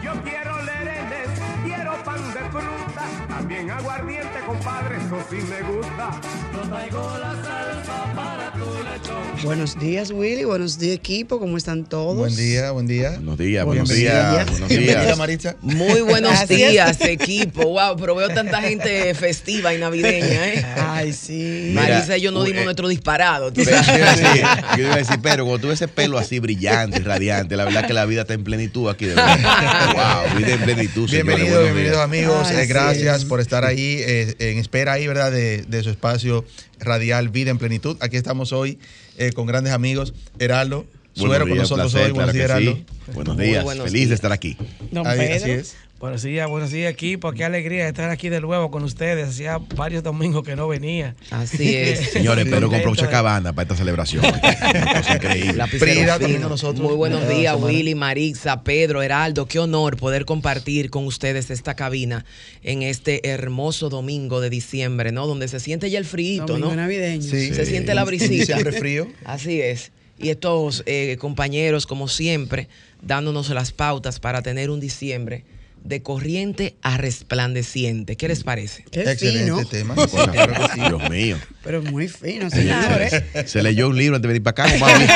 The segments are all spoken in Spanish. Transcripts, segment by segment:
Yo quiero lerenes, quiero pan de fruta, también aguardiente, compadre, eso sí me gusta. Yo traigo la salsa para. Buenos días, Willy. Buenos días, equipo. ¿Cómo están todos? Buen día, buen día. Buenos días, Buenos buenos días, días. buenos Bienvenida, días. Maritza. Muy buenos días, equipo. Wow, pero veo tanta gente festiva y navideña, ¿eh? Ay, sí. Marisa y yo no dimos eh, nuestro disparado. tú Pero sabes. yo iba a decir, yo iba a decir, pero cuando tú ves ese pelo así brillante, radiante, la verdad que la vida está en plenitud aquí de verdad. Wow, vida en plenitud. Bienvenidos, bienvenidos amigos. Ay, Eh, gracias por estar ahí eh, en espera ahí, ¿verdad? De, de su espacio radial Vida en Plenitud. Aquí estamos hoy eh, con grandes amigos. Heraldo, Buenos Suero con nosotros placer, hoy. Buenos días, Heraldo. sí. Buenos días, buenos feliz días. de estar aquí. Don Ahí, Pedro. así es. Buenos días, buenos días equipo, qué alegría estar aquí de nuevo con ustedes. Hacía varios domingos que no venía. Así es. Señores, pero compró mucha cabana para esta celebración. Una cosa increíble. Frida nosotros. Muy buenos días. Willy, Marixa, Pedro, Heraldo. Qué honor poder compartir con ustedes esta cabina en este hermoso domingo de diciembre, ¿no? Donde se siente ya el frío, Domingo ¿no? navideño. Sí. Se siente la brisita. diciembre frío. Así es. Y estos eh, compañeros, como siempre, dándonos las pautas para tener un diciembre de corriente a resplandeciente. ¿Qué les parece? Qué Excelente fino. tema. Claro que sí. Dios mío. Pero muy fino, señores. Se leyó un libro antes de venir para acá, o más, bien,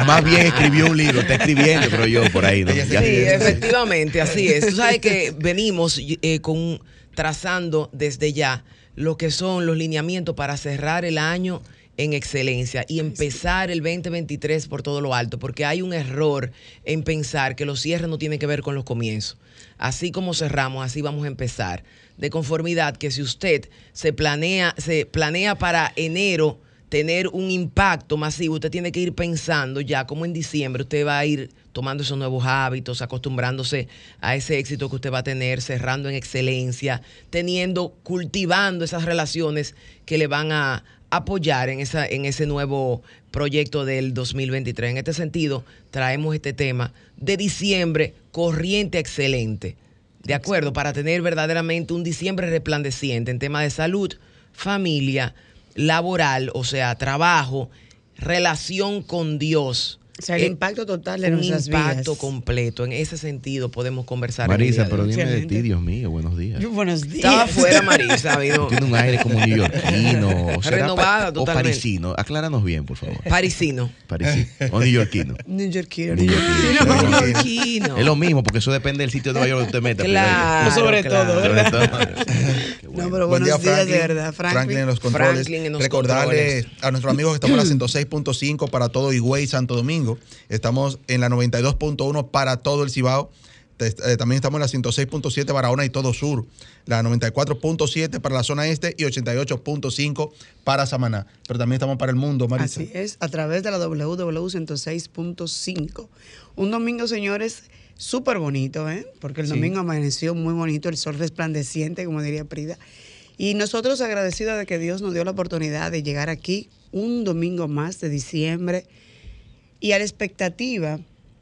o más bien escribió un libro, está escribiendo, pero yo por ahí, ¿no? Se Ya- Sí, efectivamente, así es. Tú sabes que venimos eh, con trazando desde ya lo que son los lineamientos para cerrar el año en excelencia y empezar el 2023 por todo lo alto, porque hay un error en pensar que los cierres no tienen que ver con los comienzos. Así como cerramos, así vamos a empezar. De conformidad que si usted se planea, se planea para enero tener un impacto masivo, usted tiene que ir pensando ya como en diciembre usted va a ir tomando esos nuevos hábitos, acostumbrándose a ese éxito que usted va a tener, cerrando en excelencia, teniendo, cultivando esas relaciones que le van a apoyar en, esa, en ese nuevo proyecto del 2023. En este sentido, traemos este tema de diciembre, corriente excelente. ¿De acuerdo? Para tener verdaderamente un diciembre resplandeciente en tema de salud, familia, laboral, o sea, trabajo, relación con Dios. O sea, el Eh, impacto total de un nuestras impacto vidas. completo. En ese sentido podemos conversar. Marisa, pero dime de ti, Dios mío, buenos días. Buenos días. Estaba fuera Marisa, vino. Tiene un aire como neoyorquino. o Renovada pa- O totalmente. parisino. Acláranos bien, por favor. Parisino. Parisino. O neoyorquino. Neoyorquino. Neoyorquino. Es lo mismo, porque eso depende del sitio de Nueva York donde usted meta. Claro, Sobre claro. todo, Sobre todo. Qué No, bueno. pero Buen buenos día, días, Franklin. de verdad. Franklin. en los controles. Franklin en los Recordarle controles. a nuestros amigos que estamos en la 106.5 para todo Higüey, Santo Domingo. Estamos en la 92.1 para todo el Cibao. Eh, También estamos en la 106.7 Barahona y todo sur, la 94.7 para la zona este y 88.5 para Samaná. Pero también estamos para el mundo, Marisa. Así es, a través de la WW 106.5. Un domingo, señores, súper bonito, ¿eh? Porque el Sí. domingo amaneció muy bonito, el sol resplandeciente, como diría Prida. Y nosotros agradecidos de que Dios nos dio la oportunidad de llegar aquí un domingo más de diciembre y a la expectativa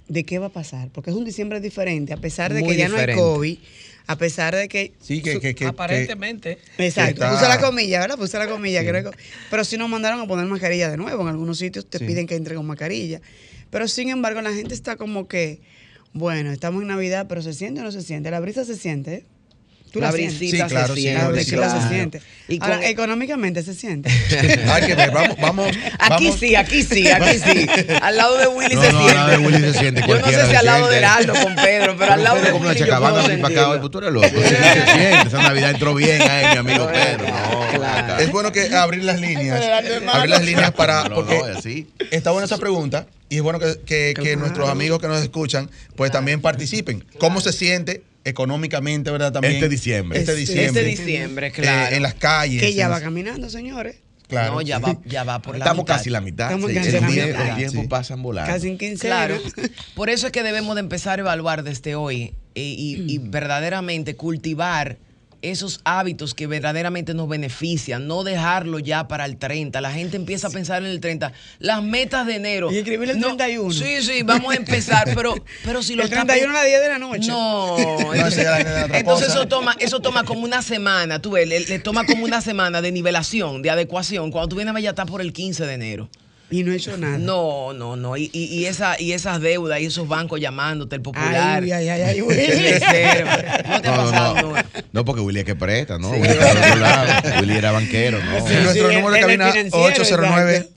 de qué va a pasar, porque es un diciembre diferente, a pesar de Muy que ya no hay. COVID, A pesar de que... Sí, que, que, que- Aparentemente. Exacto, está- puse la comilla, ¿verdad? Puse la comilla. que es co- pero sí nos mandaron a poner mascarilla de nuevo. En algunos sitios te Sí. piden que entre con mascarilla. Pero sin embargo, la gente está como que, bueno, estamos en Navidad, pero se siente o no se siente. La brisa se siente. Tú la sientes? brisita Sí, claro, se siente. La sí, brisita claro. se siente. Y con- Ahora, económicamente se siente. Hay que ver, vamos, vamos. Aquí vamos. sí, aquí sí, aquí sí. Al lado de Willy No, se no, siente. al lado de Willy se siente, Yo no sé si al lado de Heraldo con Pedro, pero al lado de como Willy chacabana puedo así para acá, pues tú eres loco. Sí, se siente. Esa Navidad entró bien ahí, mi amigo Pedro. No, Claro. Es bueno que abrir las líneas. abrir las líneas para. No, no, porque no, es así. está buena esa pregunta. Y es bueno que, que- que Claro. nuestros amigos que nos escuchan, pues también participen. ¿Cómo se siente económicamente, verdad? También. Este diciembre. Este diciembre. Este diciembre, Eh, claro. en las calles. que ya en va las- caminando, señores. Claro. No, ya va, ya va por la Estamos mitad. casi la mitad. Estamos Sí, casi el la mitad. Los tiempos Sí. pasan volando. Casi en 15 Claro. años. Por eso es que debemos de empezar a evaluar desde hoy y, y- y verdaderamente cultivar esos hábitos que verdaderamente nos benefician, no dejarlo ya para el 30. La gente empieza a pensar en el 30. Las metas de enero. Y escribir el 31. Sí, sí, vamos a empezar, pero, pero si lo El está 31 a pe- las 10 de la noche. No, entonces cosa. eso toma, eso toma como una semana, tú ves, le, le toma como una semana de nivelación, de adecuación. Cuando tú vienes a ya está por el 15 de enero. Y no he hecho nada. No, no, no. Y, y, y esa, y esas deudas y esos bancos llamándote, el popular. Ay, ay, ay, ay, Willy. No te ha No, no, pasado, no. no. No, porque Willy es que presta, ¿no? Willy está de otro lado. Willy era banquero, ¿no? Sí, Nuestro sí, número de cabina financiero,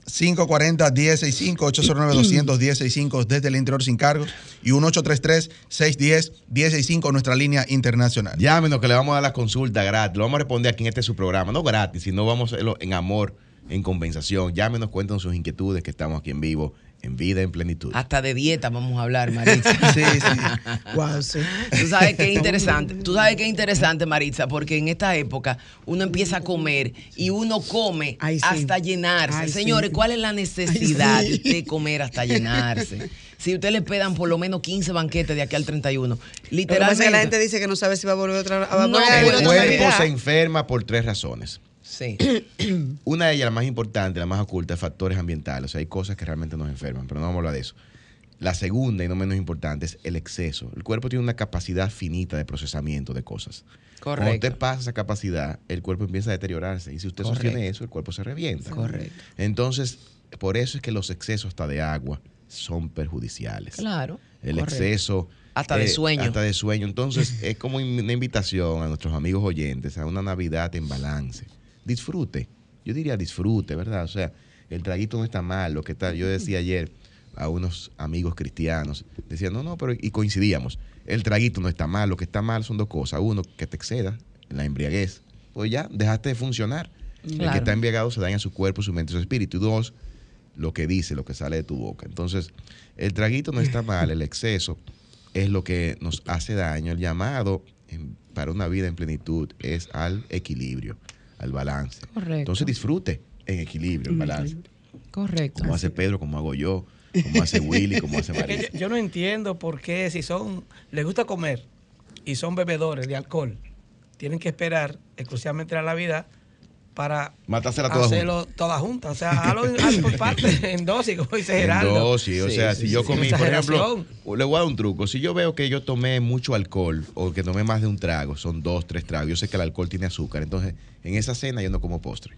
809-540-1065, 809-200-1065 desde el interior sin cargos y un 833-610-1065 nuestra línea internacional. Llámenos que le vamos a dar la consulta gratis. Lo vamos a responder aquí en este su programa. No gratis, sino vamos a hacerlo en amor, en compensación. Llámenos, cuéntanos sus inquietudes que estamos aquí en vivo, en vida, en plenitud. Hasta de dieta vamos a hablar, Maritza. Sí, sí. Wow, sí. Tú sabes qué interesante. Tú sabes qué interesante, Maritza, porque en esta época uno empieza a comer y uno come Ay, sí. hasta llenarse. Ay, sí. Señores, ¿cuál es la necesidad Ay, sí. de usted comer hasta llenarse? Si usted le pedan por lo menos 15 banquetes de aquí al 31, Lo que pasa es literalmente. que la gente dice que no sabe si va a volver otra a No, El cuerpo se enferma por tres razones. Sí. Una de ellas, la más importante, la más oculta, es factores ambientales. O sea, hay cosas que realmente nos enferman, pero no vamos a hablar de eso. La segunda y no menos importante es el exceso. El cuerpo tiene una capacidad finita de procesamiento de cosas. Cuando Correcto. usted pasa esa capacidad, el cuerpo empieza a deteriorarse. Y si usted Correcto. sostiene eso, el cuerpo se revienta. Correcto. Entonces, por eso es que los excesos hasta de agua son perjudiciales. Claro. El correcto. exceso. eh, Hasta de sueño. Hasta de sueño. Entonces, es como una invitación a nuestros amigos oyentes a una Navidad en balance. Disfrute. Yo diría disfrute, ¿verdad? O sea, el traguito no está mal. Lo que está, yo decía ayer a unos amigos cristianos, decían, no, no, pero y coincidíamos. El traguito no está mal. Lo que está mal son dos cosas. Uno, que te exceda en la embriaguez. Pues ya, dejaste de funcionar. El que está embriagado se daña su cuerpo, su mente, su espíritu. Y dos, lo que dice, lo que sale de tu boca. Entonces, el traguito no está mal, el exceso es lo que nos hace daño. El llamado en- para una vida en plenitud es al equilibrio, al balance. Correcto. Entonces disfrute en equilibrio, en balance. Correcto. Como hace Pedro, como hago yo, como hace Willy, como hace María. yo, yo no entiendo por qué si son, les gusta comer y son bebedores de alcohol, tienen que esperar exclusivamente la Navidad para Matársela toda hacerlo todas juntas. O sea, hazlo, en- hazlo por parte, en dosis, como dice En Geraldo. dosis, o Sí, sea, sí, si sí, yo comí, por ejemplo, le voy a dar un truco. Si yo veo que yo tomé mucho alcohol o que tomé más de un trago, son dos, tres tragos, yo sé que el alcohol tiene azúcar, entonces en esa cena yo no como postre.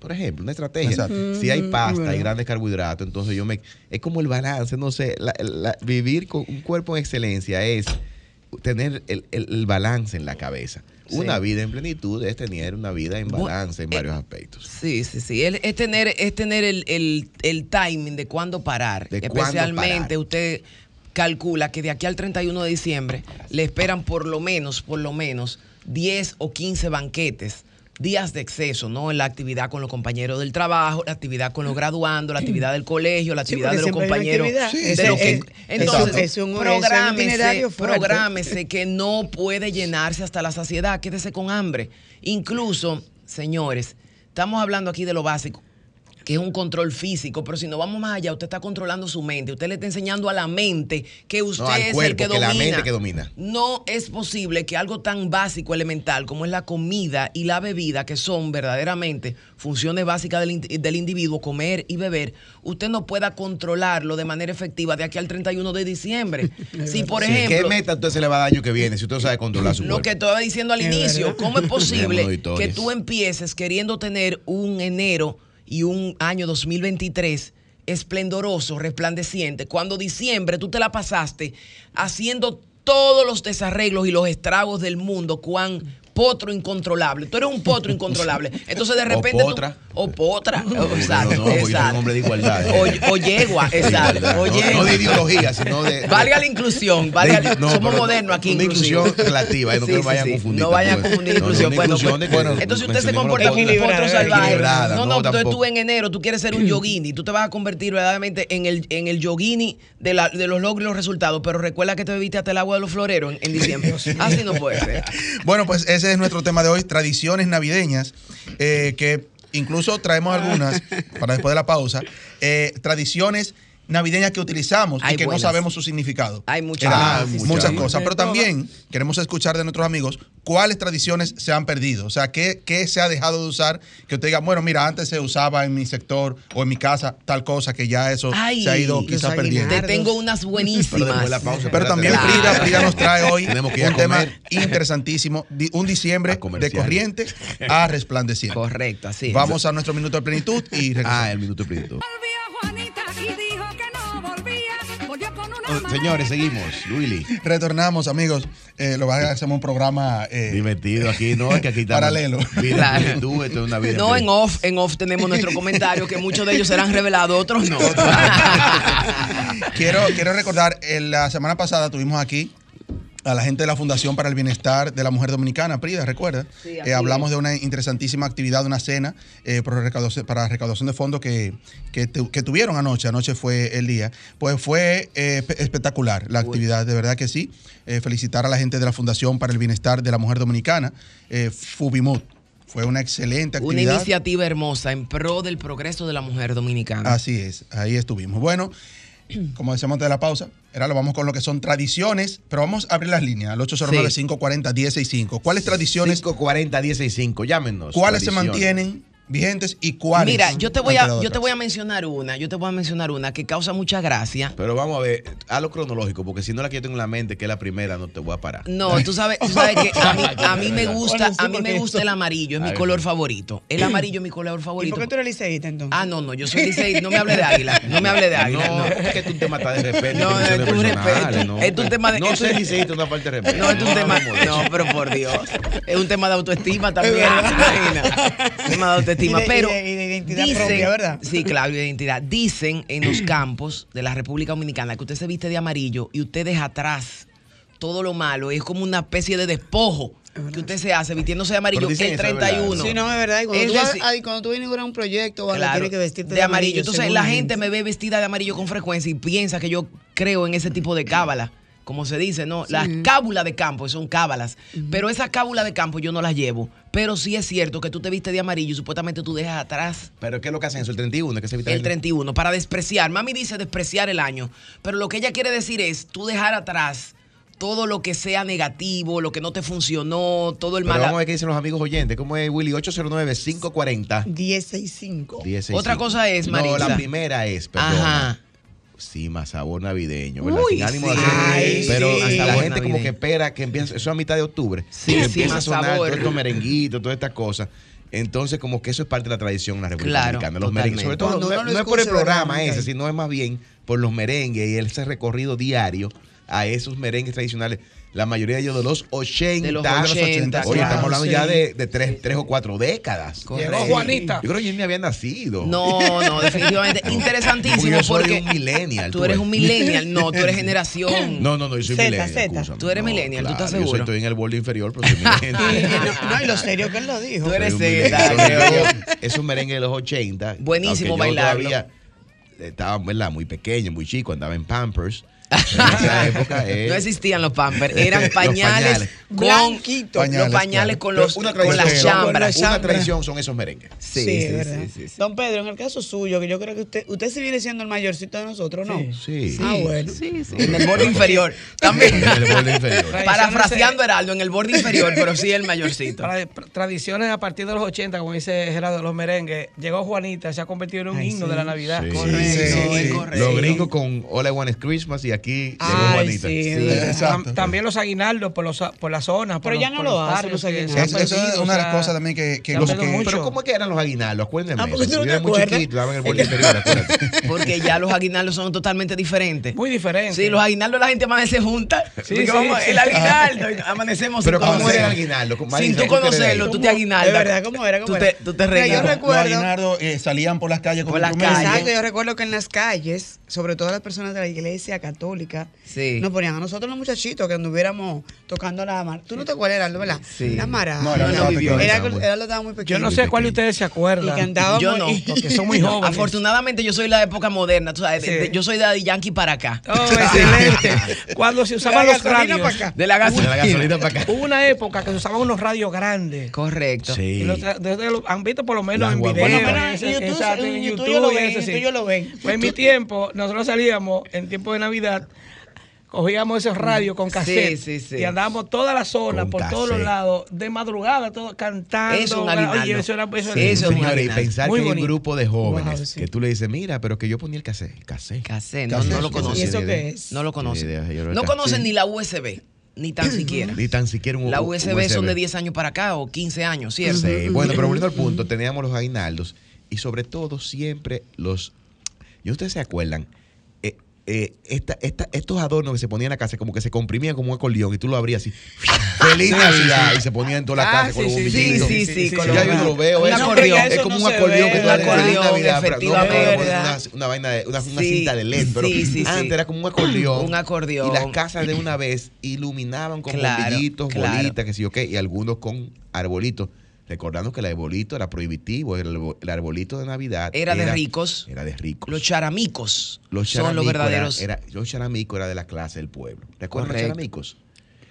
Por ejemplo, una estrategia. Exacto. Si hay Mm, pasta y bueno. grandes carbohidratos, entonces yo me... Es como el balance, no sé, la- la- vivir con un cuerpo en excelencia es tener el, el- el balance en la cabeza. Sí. Una vida en plenitud es tener una vida en balance en eh, varios aspectos. Sí, sí, sí. El- es tener, es tener el, el- el timing de cuándo parar. De cuándo Especialmente parar. usted calcula que de aquí al 31 de diciembre le esperan por lo menos, por lo menos 10 o 15 banquetes. Días de exceso, ¿no? En la actividad con los compañeros del trabajo, la actividad con los graduandos, la actividad del colegio, la actividad de los compañeros. actividad. Sí, de sí, lo sí. que- Es- entonces, es un- un prográmese que no puede llenarse hasta la saciedad, quédese con hambre. Incluso, señores, estamos hablando aquí de lo básico. Que es un control físico, pero si no vamos más allá, usted está controlando su mente, usted le está enseñando a la mente que usted al es el que que domina. la mente que domina. No es posible que algo tan básico, elemental como es la comida y la bebida, que son verdaderamente funciones básicas del, del individuo, comer y beber, usted no pueda controlarlo de manera efectiva de aquí al 31 de diciembre. si, por Sí, ¿Qué ejemplo, meta usted se le va a dar año que viene si usted sabe controlar su lo cuerpo? que estaba diciendo al inicio. ¿cómo es posible que tú empieces queriendo tener un enero y un año 2023 esplendoroso, resplandeciente, cuando diciembre tú te la pasaste haciendo todos los desarreglos y los estragos del mundo, cuán potro incontrolable. Tú eres un potro incontrolable. Entonces de O repente... tú- potra. o potra. Exacto. no, porque yo soy un exacto. hombre de igualdad. ¿eh? O, o yegua, exacto. O No- yegua. No de ideología, sino de. Valga la inclusión, valga- de- somos modernos aquí. Una inclusión relativa, eh, no Sí, sí, vayan sí. a confundir. No vayan a tampoco. confundir inclusión. Bueno, pues, entonces usted se comporta como un potro salvaje. No, no, entonces tú en enero tú quieres ser un yogini. Tú te vas a convertir verdaderamente en el, en el yogini de, la- de los logros y los resultados. Pero recuerda que te bebiste hasta el agua de los floreros en, en diciembre. Así no puede ser. Bueno, pues ese es nuestro tema de hoy, tradiciones navideñas, eh, que incluso traemos algunas para después de la pausa, eh, tradiciones navideñas que utilizamos Hay y que buenas. no sabemos su significado. Hay muchas. Ah, muchas, muchas. cosas, pero también queremos escuchar de nuestros amigos cuáles tradiciones se han perdido, o sea, qué, qué se ha dejado de usar, que usted diga, bueno, mira, antes se usaba en mi sector o en mi casa tal cosa que ya eso Ay, se ha ido aguinaldos. perdiendo. Te tengo unas buenísimas. después de la pausa. Pero también. Frida, Frida nos trae hoy Tenemos que un tema interesantísimo, un diciembre de corriente a resplandeciente. Correcto, así. es. Vamos a nuestro minuto de plenitud y regresamos. Ah, el minuto plenitud. Señores, seguimos. Willy. Retornamos, amigos. Eh, lo va a hacer un programa eh, Divertido aquí, ¿no? Es que aquí estamos. Paralelo. Vida Claro. en plenitud, esto es una vida No, en off, en off tenemos nuestro comentario, que muchos de ellos serán revelados, otros no. quiero, quiero recordar, en la semana pasada tuvimos aquí a la gente de la Fundación para el Bienestar de la Mujer Dominicana, Prida, ¿recuerda? Sí, Eh, hablamos de una interesantísima actividad, una cena eh, para, recaudación, para recaudación de fondos que, que, tu- que tuvieron anoche, anoche fue el día. Pues fue eh, espe- espectacular la actividad, de verdad que sí. Eh, felicitar a la gente de la Fundación para el Bienestar de la Mujer Dominicana, eh, Fubimut. Fue una excelente Una actividad. iniciativa hermosa en pro del progreso de la mujer dominicana. Así es, ahí estuvimos. Bueno, como decíamos antes de la pausa, ahora lo vamos con lo que son tradiciones, pero vamos a abrir las líneas al 809-540-165. ¿Cuáles tradiciones, 540 165, llámenos. cuáles se mantienen vigentes y cuáles? Mira, yo te voy a, yo te voy a mencionar una, yo te voy a mencionar una que causa mucha gracia. Pero vamos a ver, a lo cronológico, porque si no la que yo tengo en la mente, que es la primera, no te voy a parar. No, tú sabes, tú sabes que a mí, a mí me gusta, a mí me gusta el amarillo, es mi color favorito. El amarillo es mi color ¿Y favorito. por qué tú eres liceísta entonces? Ah, no, no, yo soy Licey, no me hable de águila, no me hable de águila. No, No, es que es un tema está de respeto. No, es personales, respeto. No, Es un tema de- No un- liceísta es una falta de respeto. No, es un tema. No, pero por Dios. Es un tema de autoestima también. imagina. tema de autoestima. Y de- y pero. de- y de identidad propia, ¿verdad? Sí, claro, y de identidad. Dicen en los campos de la República Dominicana que usted se viste de amarillo y usted deja atrás todo lo malo. Es como una especie de despojo que usted se hace vistiéndose de amarillo dicen el eso, es verdad. 31. Sí, no, es verdad. Y cuando, Es tú, vas- decir- ay, cuando tú vienes a inaugurar un proyecto o algo, Claro, tienes que vestirte de amarillo. Entonces la gente me ve vestida de amarillo con frecuencia y piensa que yo creo en ese tipo de cábala. Como se dice, ¿no? Las cábulas de campo son cábalas. Pero esas cábulas de campo yo no las llevo. Pero sí es cierto que tú te viste de amarillo y supuestamente tú dejas atrás Pero ¿qué es lo que hacen eso? El 31, que se evita el 31 para despreciar. Mami dice despreciar el año. Pero lo que ella quiere decir es tú dejar atrás todo lo que sea negativo, lo que no te funcionó, todo el mal. vamos a ver qué dicen los amigos oyentes. ¿Cómo es, Willy? 809-540. 165. 1065. Otra cosa es, No, Maritza. la primera es, perdón. Ajá. Sí, más sabor navideño, ¿verdad? Uy, Sin ánimo sí. de hacer- Ay, Pero sí. la gente como que espera que empiece, eso a mitad de octubre. Sí, que empieza a sonar sabor. todos estos merenguitos, todas estas cosas. Entonces, como que eso es parte de la tradición en la República Claro, Dominicana. Los merengues, sobre todo, no, no es por el programa ese, sino es más bien por los merengues y ese recorrido diario a esos merengues tradicionales. La mayoría de ellos de los 80. De los de los 80. Oye, claro. estamos hablando sí. ya de, de tres, tres o cuatro décadas. Correcto. Llegó Juanita. Yo creo que yo ni había nacido. No, no, definitivamente. Interesantísimo yo soy porque un millennial. tú eres un millennial. No, tú eres generación. No, no, no, yo soy Zeta, millennial. Zeta. escúchame. Tú eres millennial, ¿tú estás claro, Yo soy- seguro? estoy en el borde inferior, pero soy millennial. no, y lo serio que él lo dijo. Tú eres un yo. Yo- Esos merengues de los 80. Buenísimo todavía estaba, ¿verdad? Muy pequeño, muy chico, andaba en Pampers. En esa época, eh, No existían los pampers, eran Los pañales, pañales. con Blanquitos. los Pañales, pañales claro. con, los, una con las tradición, chambras. Una tradición son esos merengues. Sí, Sí, sí, verdad. sí, sí, sí. Don Pedro, en el caso suyo, que yo creo que usted, usted sí viene siendo el mayorcito de nosotros, ¿no? Sí. Ah, bueno. En el borde inferior. También. En el borde inferior. Parafraseando Heraldo, en el borde inferior, pero sí el mayorcito. Para tradiciones a partir de los 80, como dice Gerardo, los merengues, llegó Juanita, se ha convertido en un Ay, himno sí. de la Navidad. Sí. Correcto, Sí, es sí. correcto. Los gringos con All I Want is Christmas y aquí llegó Ay, Juanita. sí, Sí. es verdad. Exacto. Tam- También los aguinaldos por, los, por la zona. por Pero los- ya no lo hacen los aguinaldos. Eso, eso es una de las cosas también que, que los que- mucho. Pero ¿cómo es que eran los aguinaldos? Acuérdenme. Ah, porque tú no Yo te era muy acuerdas. chiquito, daban el borde inferior, acuérdate. Porque ya los aguinaldos son totalmente diferentes. Muy diferente. Sí, los aguinaldos la gente amanece junta. Sí, sí, vamos, sí. el aguinaldo, amanecemos Pero sin ¿cómo conocer. era el aguinaldo? Sin Marisa, tú ¿tú qué conocerlo, tú te aguinaldas. De verdad, ¿cómo era? ¿Cómo tú era? Te, tú te yo recuerdo- aguinaldos eh, salían por las calles con Por las instrumentos. calles. Exacto, yo recuerdo que en las calles, sobre todo las personas de la iglesia católica, Sí. nos ponían a nosotros los muchachitos que anduviéramos tocando la mar. ¿Tú no te acuerdas, Heraldo, verdad? Sí. La mara. No, era No, no vivió Era, era, lo estaba muy pequeño. Yo no sé cuál de ustedes se Y acuerdan. cantábamos. Yo no, y- porque son muy jóvenes. Afortunadamente yo soy la época moderna, tú sabes, de- Sí. de- yo soy de Daddy Yankee para acá. Oh, excelente. Cuando se usaban los radios. pa' acá. De la De gasolina. la gasolina para acá. Hubo una época que se usaban unos radios grandes. Correcto. Sí. Y los- desde los- han visto por lo menos en video. Bueno, pero en y. YouTube yo lo ven. Pues en mi tiempo, nosotros salíamos en tiempo de Navidad, cogíamos esos radios con cassette sí, sí. y andábamos toda la zona, Con por todos los lados, de madrugada, todo cantando. Eso Oye, eso era, eso eso Señores, y pensar Muy que hay un grupo de jóvenes Wow, sí. que tú le dices, mira, pero que yo ponía el cassette. El cassette. No, no lo sí, ¿Y conocen. eso qué es? No lo conocen. No conocen ni la USB, ni tan siquiera. Ni tan siquiera un La un USB, son de 10 años para acá o 15 años, ¿cierto? Sí, bueno, pero volviendo al punto, teníamos los aguinaldos y sobre todo siempre los... ¿Y ustedes se acuerdan? Eh, esta, esta, estos adornos que se ponían en la casa como que se comprimían como un acordeón y tú lo abrías así. ¡Feliz Navidad! Y se ponían en toda la Ah, casa con sí, los sí, Sí, bombillitos. sí, sí. con Ya yo no lo veo. Es Eso como no un acordeón que tú en acordeón, Navidad, pero no, una, una vaina de, una, una Sí, cinta de LED, pero sí, sí, sí. antes era como un acordeón. Un acordeón. Y las casas de una vez iluminaban con Claro, bombillitos, claro. bolitas, que sí, ok, y algunos con arbolitos. Recordando que el arbolito era prohibitivo, el, arbo- el arbolito de Navidad Era de ricos. Era de ricos. Los charamicos Los son los charamicos era- verdaderos. Era, los charamicos era de la clase del pueblo. ¿Recuerdan los charamicos?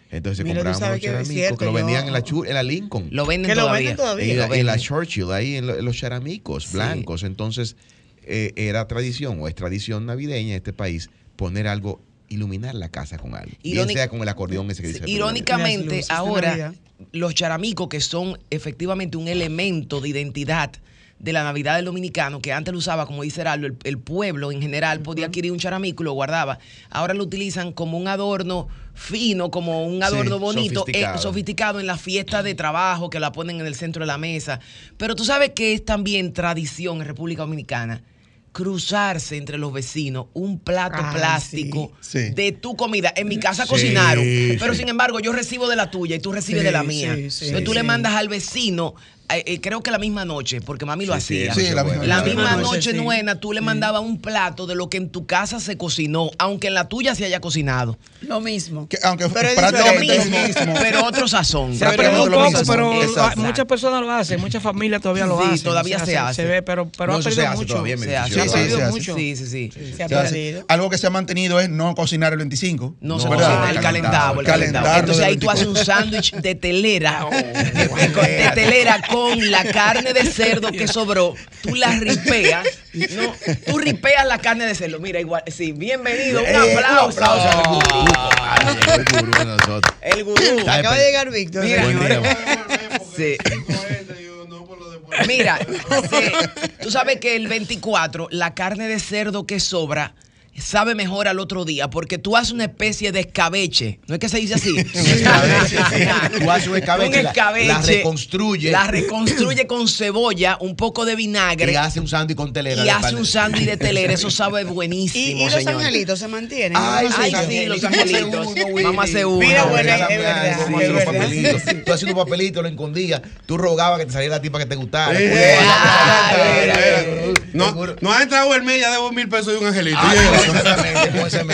Entonces Mira, sabes los charamicos cierto, que lo yo- vendían en la, en la Lincoln. lo venden Que lo todavía. venden todavía. en, la, Lo en la venden. Churchill, ahí en, lo- en los charamicos Sí. blancos. Entonces, eh, era tradición o es tradición navideña en este país poner algo, iluminar la casa con algo. Bien sea con el acordeón ese que dice. Irónicamente, Las ahora los charamicos, que son efectivamente un elemento de identidad de la Navidad del dominicano, que antes lo usaba, como dice Heraldo, el, el pueblo en general podía adquirir un charamico y lo guardaba. Ahora lo utilizan como un adorno fino, como un adorno bonito, sofisticado. eh, sofisticado en la fiesta de trabajo, que la ponen en el centro de la mesa. Pero tú sabes que es también tradición en República Dominicana cruzarse entre los vecinos un plato plástico sí. Sí. de tu comida. En mi casa Sí, cocinaron, pero sin embargo yo recibo de la tuya y tú recibes de la mía. Entonces tú le mandas al vecino, eh, eh, creo que la misma noche, porque mami lo Sí, sí, hacía. Sí, la misma La noche. misma La misma noche noche, sí. nuena tú le mandabas un plato de lo que en tu casa se cocinó, aunque en la tuya se haya cocinado. Lo mismo. Que aunque Pero es Lo prácticamente lo mismo, mismo. pero otro sazón. Se ha Pero un lo poco, mismo. pero Exacto. muchas personas lo hacen, muchas familias todavía lo Sí, hacen. todavía O sea, se hace. Se ve, pero, pero No, ha perdido hace mucho. todavía Se hace, Se ha Sí, perdido se hace. mucho. Sí, sí, sí. Se ha Se hace. perdido. Algo que se ha mantenido es no cocinar el 25. No, se ¿verdad? cocina, el calentado, Entonces ahí tú haces un 24. sándwich de telera, de telera con la carne de cerdo que sobró. Tú la ripeas, no, tú ripeas la carne de cerdo. Mira, igual, sí, bienvenido, un Eh, aplauso. Un aplauso al gurú. Ay, el gurú de nosotros. El gurú. Acaba de llegar Víctor. Mira, Buen señores. día. Sí. Mira, sí, tú sabes que el 24, la carne de cerdo que sobra sabe mejor al otro día porque tú haces una especie de escabeche. ¿No es que se dice así? escabeche, sí. Tú haces un escabeche, Un la- escabeche, la reconstruye. La reconstruye con cebolla, un poco de vinagre Y hace un sándwich con telera. y hace un sándwich de telera. Eso sabe buenísimo, y los señor. angelitos se mantienen. Ay, sí, los angelitos. a hacer uno. Mira, bueno, es verdad, algo, vamos a es hacer unos verdad. papelitos. Tú haciendo un papelito, lo escondías. Tú rogabas que te saliera la tipa que te gustara. Eh, Pues. No, no ha entrado el mes, ya debo mil pesos de un angelito. Pesos,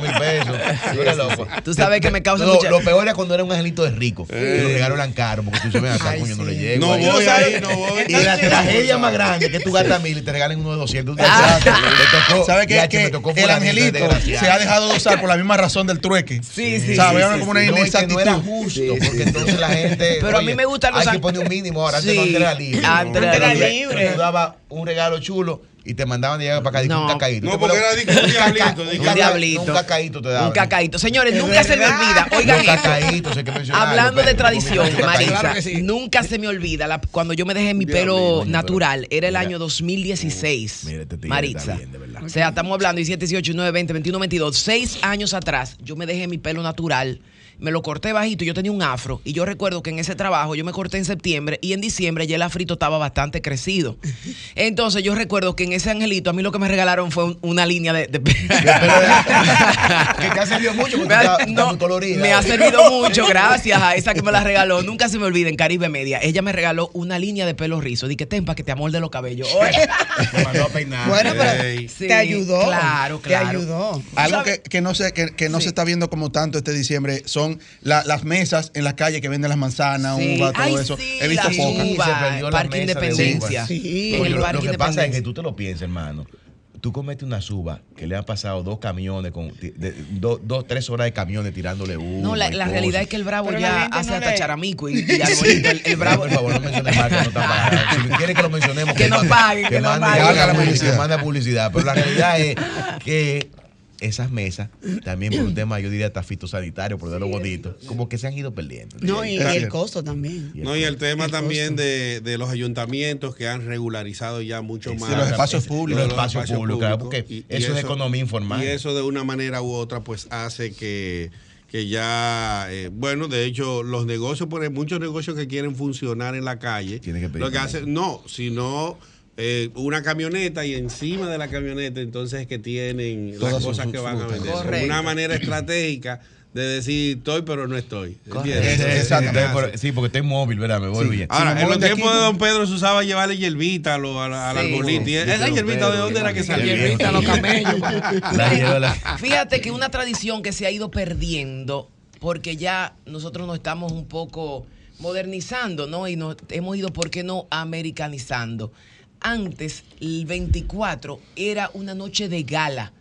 mil pesos. Tú eres loco. Tú sabes que me causa lo, mucha- Lo peor era cuando era un angelito de rico. Que los regalos eran caros, porque tú se ven acá, Ay, coño, no le sí. llego. No ahí. voy ahí, no voy. Y la tragedia más grande que tú gastas mil y te regalen uno de 200. Ah. Me tocó, ¿Sabe qué? ya, Que me tocó el angelito se ha dejado de usar por la misma razón del trueque. Sí, sí, ¿Sabe? sí, Ahora sí, como una sí. No, que inexactitud. no era justo, porque entonces la gente. Pero a mí me gustan los Hay que poner un mínimo ahora. Sí, Antes no era libre. antes era libre. Tú dabas un regalo chulo y te mandaban de llegar para acá. No. Un cacaíto. No, porque era un diablito, un Un diablito. Un cacaíto te daban. Un cacaíto. Señores, Es nunca se me olvida. Oigan esto. Hablando de tradición, Marisa, nunca se me olvida cuando yo me dejé mi pelo natural. Era el año 2016. Mira, este Maritza. Está. O sea, estamos hablando 17, 18, 19, 20, 21, 22. Seis años atrás, yo me dejé mi pelo natural. Me lo corté bajito, yo tenía un afro. Y yo recuerdo que en ese trabajo yo me corté en septiembre y en diciembre ya el afrito estaba bastante crecido. Entonces yo recuerdo que en ese angelito a mí lo que me regalaron fue un- una línea de... de- Que te ha servido mucho porque Me ha- estás- no, muy colorida. me ha servido mucho, gracias a esa que me la regaló. Nunca se me olvida en Caribe Media. Ella me regaló una línea de pelo rizo. Dije, ten para que te amolde los cabellos. Oye. Me mandó a peinar. Bueno, pero Ey. Sí, te ayudó. claro, claro. Te ayudó. Algo que, que no, se, que, que no Sí. se está viendo como tanto este diciembre son la- las mesas en las calles que venden las manzanas, Sí. uva, todo Ay, eso. sí, He visto pocas. Se perdió la Parque mesa de Independencia. el lo, Parque lo que pasa es que tú te lo piensas, hermano. Tú cometes una suba que le han pasado dos camiones, con de- de- dos, dos, tres horas de camiones tirándole uva. No, la, la realidad es que el bravo Pero ya hace no hasta le- charamico y, y arbolito. El, el bravo. Por favor, no menciones marca, no está pagado. Si quiere que lo mencionemos, Que nos mande- paguen, que nos mande- paguen. haga la Que publicidad. mande manda publicidad. Pero la realidad es que esas mesas, también por un tema, yo diría, hasta fitosanitario, por darlo bonito, como que se han ido perdiendo. No, y, el costo también. No, y el tema El también de, de los ayuntamientos que han regularizado ya mucho Sí, más. de los espacios públicos. Los espacios públicos, claro, porque Y- y eso, es economía informal. Y eso de una manera u otra pues hace que, que ya, eh, bueno, de hecho los negocios, por ejemplo, muchos negocios que quieren funcionar en la calle, Tienen que pedir lo que hacen, no, sino eh, una camioneta y encima de la camioneta entonces es que tienen Todas las sus cosas que van a vender. Correcto. Una manera estratégica de decir estoy pero no estoy. Sí, porque estoy móvil, ¿verdad? Me voy bien. Ahora, Si en los tiempos de Don Pedro se usaba llevarle hierbita a lo- a la- al Sí. arbolito. Y Sí, esa hierbita, ¿de dónde era que sí, salía? hierbita a los camellos. Fíjate que una tradición que se ha ido perdiendo, porque ya nosotros nos estamos un poco modernizando, ¿no? Y nos hemos ido, ¿por qué no?, americanizando. Antes, el 24 era una noche de gala.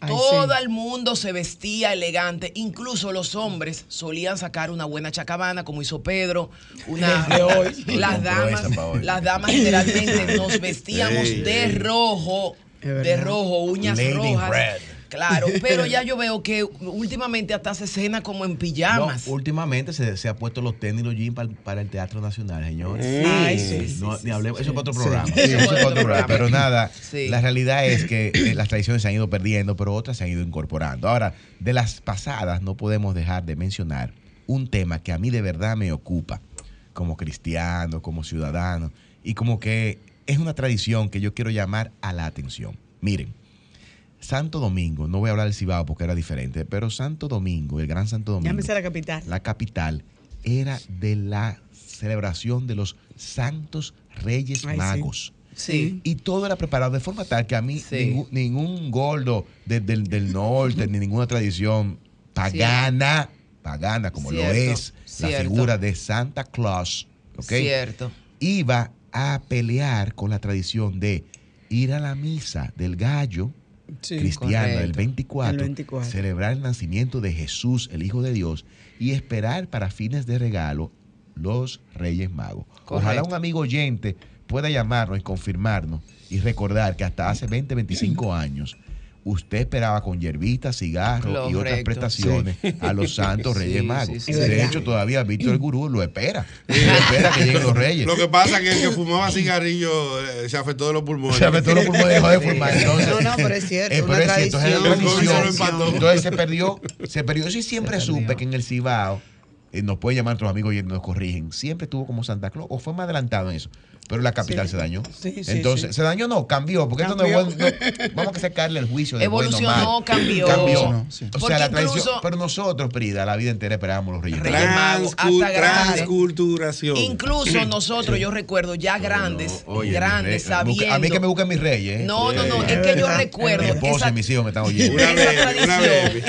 Ay, Todo sí. el mundo se vestía elegante, incluso los hombres solían sacar una buena chacabana, como hizo Pedro, una las damas, las damas generalmente nos vestíamos de rojo, de rojo, uñas Lady rojas. Red. Claro, pero ya yo veo que últimamente hasta se cena como en No, pijamas. últimamente se, se ha puesto los tenis y los jeans para, para el Teatro Nacional, señores. Ay, sí, No, sí, ni sí, hablemos, sí. eso es para otro programa. Eso es otro programa. Pero nada, la realidad es que eh, las tradiciones se han ido perdiendo, pero otras se han ido incorporando. Ahora, de las pasadas no podemos dejar de mencionar un tema que a mí de verdad me ocupa, como cristiano, como ciudadano, y como que es una tradición que yo quiero llamar a la atención. Miren, Santo Domingo, no voy a hablar del Cibao porque era diferente, pero Santo Domingo, el Gran Santo Domingo, Llámese la capital. la capital, era de la celebración de los Santos Reyes Ay. Magos. Sí. Y todo era preparado de forma tal que a mí Sí. ningún, ningún gordo de- del, del norte ni ninguna tradición pagana, pagana como lo Cierto, es la cierto. figura de Santa Claus, ¿ok? Cierto. iba a pelear con la tradición de ir a la misa del gallo Sí. cristiana del correcto. 24, El 24. celebrar el nacimiento de Jesús, el Hijo de Dios, y esperar para fines de regalo los Reyes Magos. Ojalá un amigo oyente pueda llamarnos y confirmarnos y recordar que hasta hace 20, 25 años usted esperaba con hierbita, cigarro y otras Correcto. prestaciones a los santos Reyes sí, Magos. sí, sí. de hecho, todavía Víctor el Gurú lo espera. Lo espera que lleguen los Reyes. Lo que pasa es que el que fumaba cigarrillo eh, se afectó de los pulmones. Se afectó los pulmones dejó de fumar. Entonces, No, no, pero es cierto, eh, una es cierto, es tradición, una tradición. una tradición. Entonces se perdió, se perdió. Yo sí siempre Se supe perdió. que en el Cibao, eh, nos pueden llamar nuestros amigos y nos corrigen, siempre estuvo como Santa Claus, o fue más adelantado en eso. Pero la capital se dañó. Sí, sí, Entonces, sí. se dañó, no, cambió, porque esto no es Cambió. bueno. no, vamos a sacarle el juicio de Evolucionó, bueno, cambió. Cambió. Sí. O Porque sea, la tradición. incluso- Pero nosotros, Prida, la vida entera esperábamos los Reyes Reyes Magos. Transcul- hasta transculturación. Incluso nosotros, yo recuerdo ya grandes, Oye, grandes, sabiendo. A mí que me busquen mis reyes. ¿eh? No, no, no, es que yo recuerdo Mi esposa y mis hijos me están oyendo. Una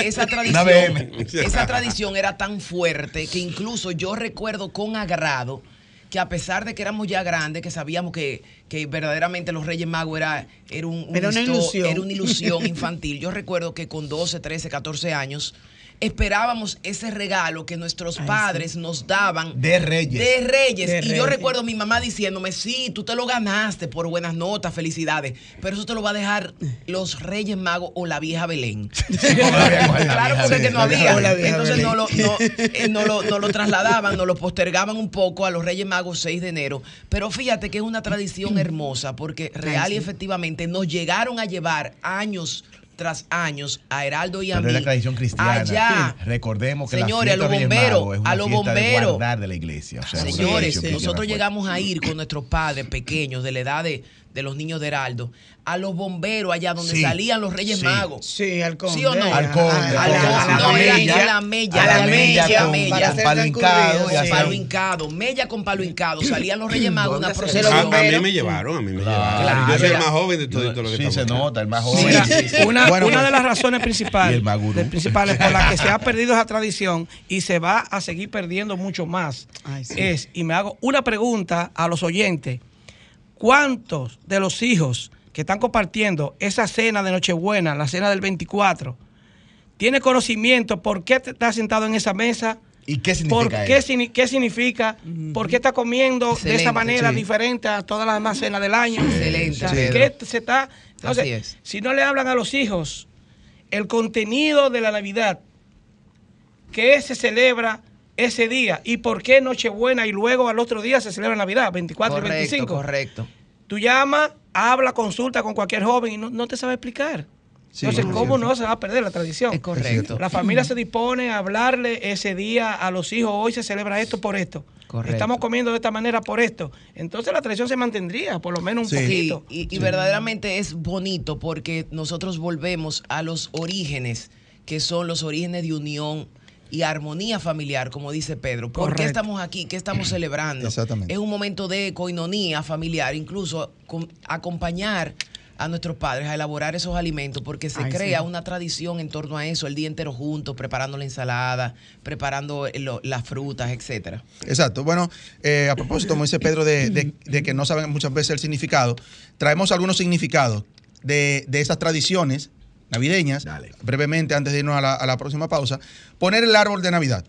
esa tradición, esa tradición era tan fuerte que incluso yo recuerdo con agrado que a pesar de que éramos ya grandes, que sabíamos que, que verdaderamente los Reyes Magos era, era, un- un Era una histo- ilusión. era una ilusión infantil, yo recuerdo que con 12, 13, 14 años esperábamos ese regalo que nuestros padres nos daban De Reyes. de Reyes. De y yo recuerdo a mi mamá diciéndome, sí, tú te lo ganaste por buenas notas, felicidades, pero eso te lo va a dejar los Reyes Magos o la vieja Belén. claro, porque que no había. Entonces no lo, no, eh, no lo, no lo trasladaban, no lo postergaban un poco a los Reyes Magos 6 de enero. Pero fíjate que es una tradición hermosa porque real y efectivamente nos llegaron a llevar años tras años a Heraldo y a Pero mí es la tradición cristiana. allá Recordemos que Señores, a los de bomberos, a los de bomberos. guardar de la iglesia. O sea, una Señores, nosotros llegamos a ir con nuestros padres pequeños de la edad de, de los niños de Heraldo a los bomberos allá donde Sí, salían los Reyes sí. Magos. Sí, al conde. ¿Sí o no? Al conde, A- la- conde. a la no, era mella. a la mella, a la mella con- mella. Con palo hincado palo hincado, mella con palo hincado. Salían los Reyes Magos, una ¿Dónde se- procesión. lo A, a mí me llevaron, a mí me Claro. llevaron. Yo soy el más joven de todo esto lo que Sí, estamos se acá. nota, el más joven. Una, Bueno, una pues- de las razones principales, principales por las que se ha perdido esa tradición y se va a seguir perdiendo mucho más Ay, sí. es, y me hago una pregunta a los oyentes, ¿cuántos de los hijos que están compartiendo esa cena de Nochebuena, la cena del 24, tiene conocimiento por qué te estás sentado en esa mesa? ¿Y qué ¿Por significa qué, eso? signi- qué significa? ¿Por qué está comiendo de esa manera sí. diferente a todas las demás cenas del año? Excelente, O sea, Pedro. ¿qué se está? Entonces, Así es. si no le hablan a los hijos el contenido de la Navidad, que se celebra ese día y por qué Nochebuena y luego al otro día se celebra Navidad, 24 y Correcto, 25. correcto. Tú llamas, habla, consulta con cualquier joven y no, no te sabe explicar. Sí, Entonces, es ¿cómo no se va a perder la tradición? Es correcto. La familia se dispone a hablarle ese día a los hijos, hoy se celebra esto por esto. Correcto. Estamos comiendo de esta manera por esto. Entonces la tradición se mantendría, por lo menos un Sí. Sí, poquito. y, y verdaderamente es bonito porque nosotros volvemos a los orígenes, que son los orígenes de unión y armonía familiar, como dice Pedro. ¿Por Correcto. qué estamos aquí? ¿Qué estamos celebrando? Exactamente. Es un momento de coinonía familiar, incluso con- acompañar a nuestros padres a elaborar esos alimentos porque se Ay, crea sí. una tradición en torno a eso, el día entero juntos, preparando la ensalada, preparando eh, lo- las frutas, etcétera. Exacto. Bueno, eh, a propósito, como dice Pedro, de, de- de que no saben muchas veces el significado, traemos algunos significados de, de esas tradiciones navideñas, Dale. brevemente, antes de irnos a la, a la próxima pausa. Poner el árbol de Navidad.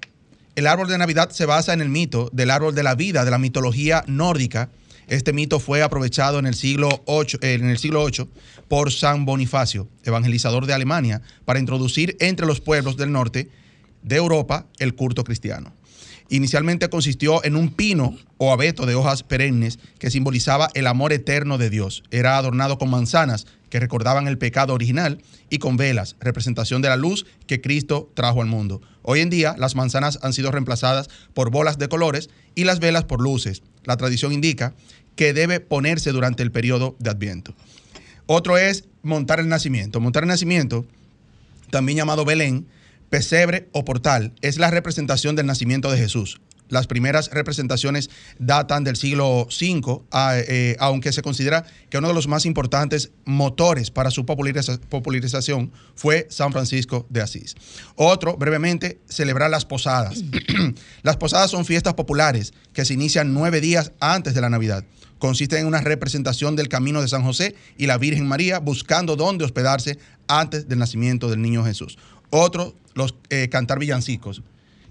El árbol de Navidad se basa en el mito del árbol de la vida, de la mitología nórdica. Este mito fue aprovechado en el siglo VIII, en el siglo VIII por San Bonifacio, evangelizador de Alemania, para introducir entre los pueblos del norte de Europa el culto cristiano. Inicialmente consistió en un pino o abeto de hojas perennes que simbolizaba el amor eterno de Dios. Era adornado con manzanas que recordaban el pecado original y con velas, representación de la luz que Cristo trajo al mundo. Hoy en día las manzanas han sido reemplazadas por bolas de colores y las velas por luces. La tradición indica que debe ponerse durante el periodo de Adviento. Otro es montar el nacimiento. Montar el nacimiento también llamado Belén, pesebre o portal, es la representación del nacimiento de Jesús. Las primeras representaciones datan del siglo V, eh, aunque se considera que uno de los más importantes motores para su populariza- popularización fue San Francisco de Asís. Otro, brevemente, celebrar las posadas. las posadas son fiestas populares que se inician nueve días antes de la Navidad. Consisten en una representación del camino de San José y la Virgen María buscando dónde hospedarse antes del nacimiento del niño Jesús. Otro, los eh, cantar villancicos,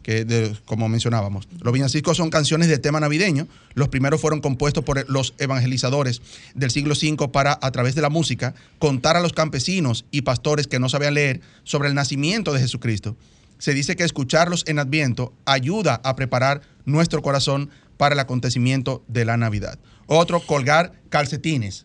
que como mencionábamos. Los villancicos son canciones de tema navideño. Los primeros fueron compuestos por los evangelizadores del siglo V para, a través de la música, contar a los campesinos y pastores que no sabían leer sobre el nacimiento de Jesucristo. Se dice que escucharlos en Adviento ayuda a preparar nuestro corazón para el acontecimiento de la Navidad. Otro, colgar calcetines.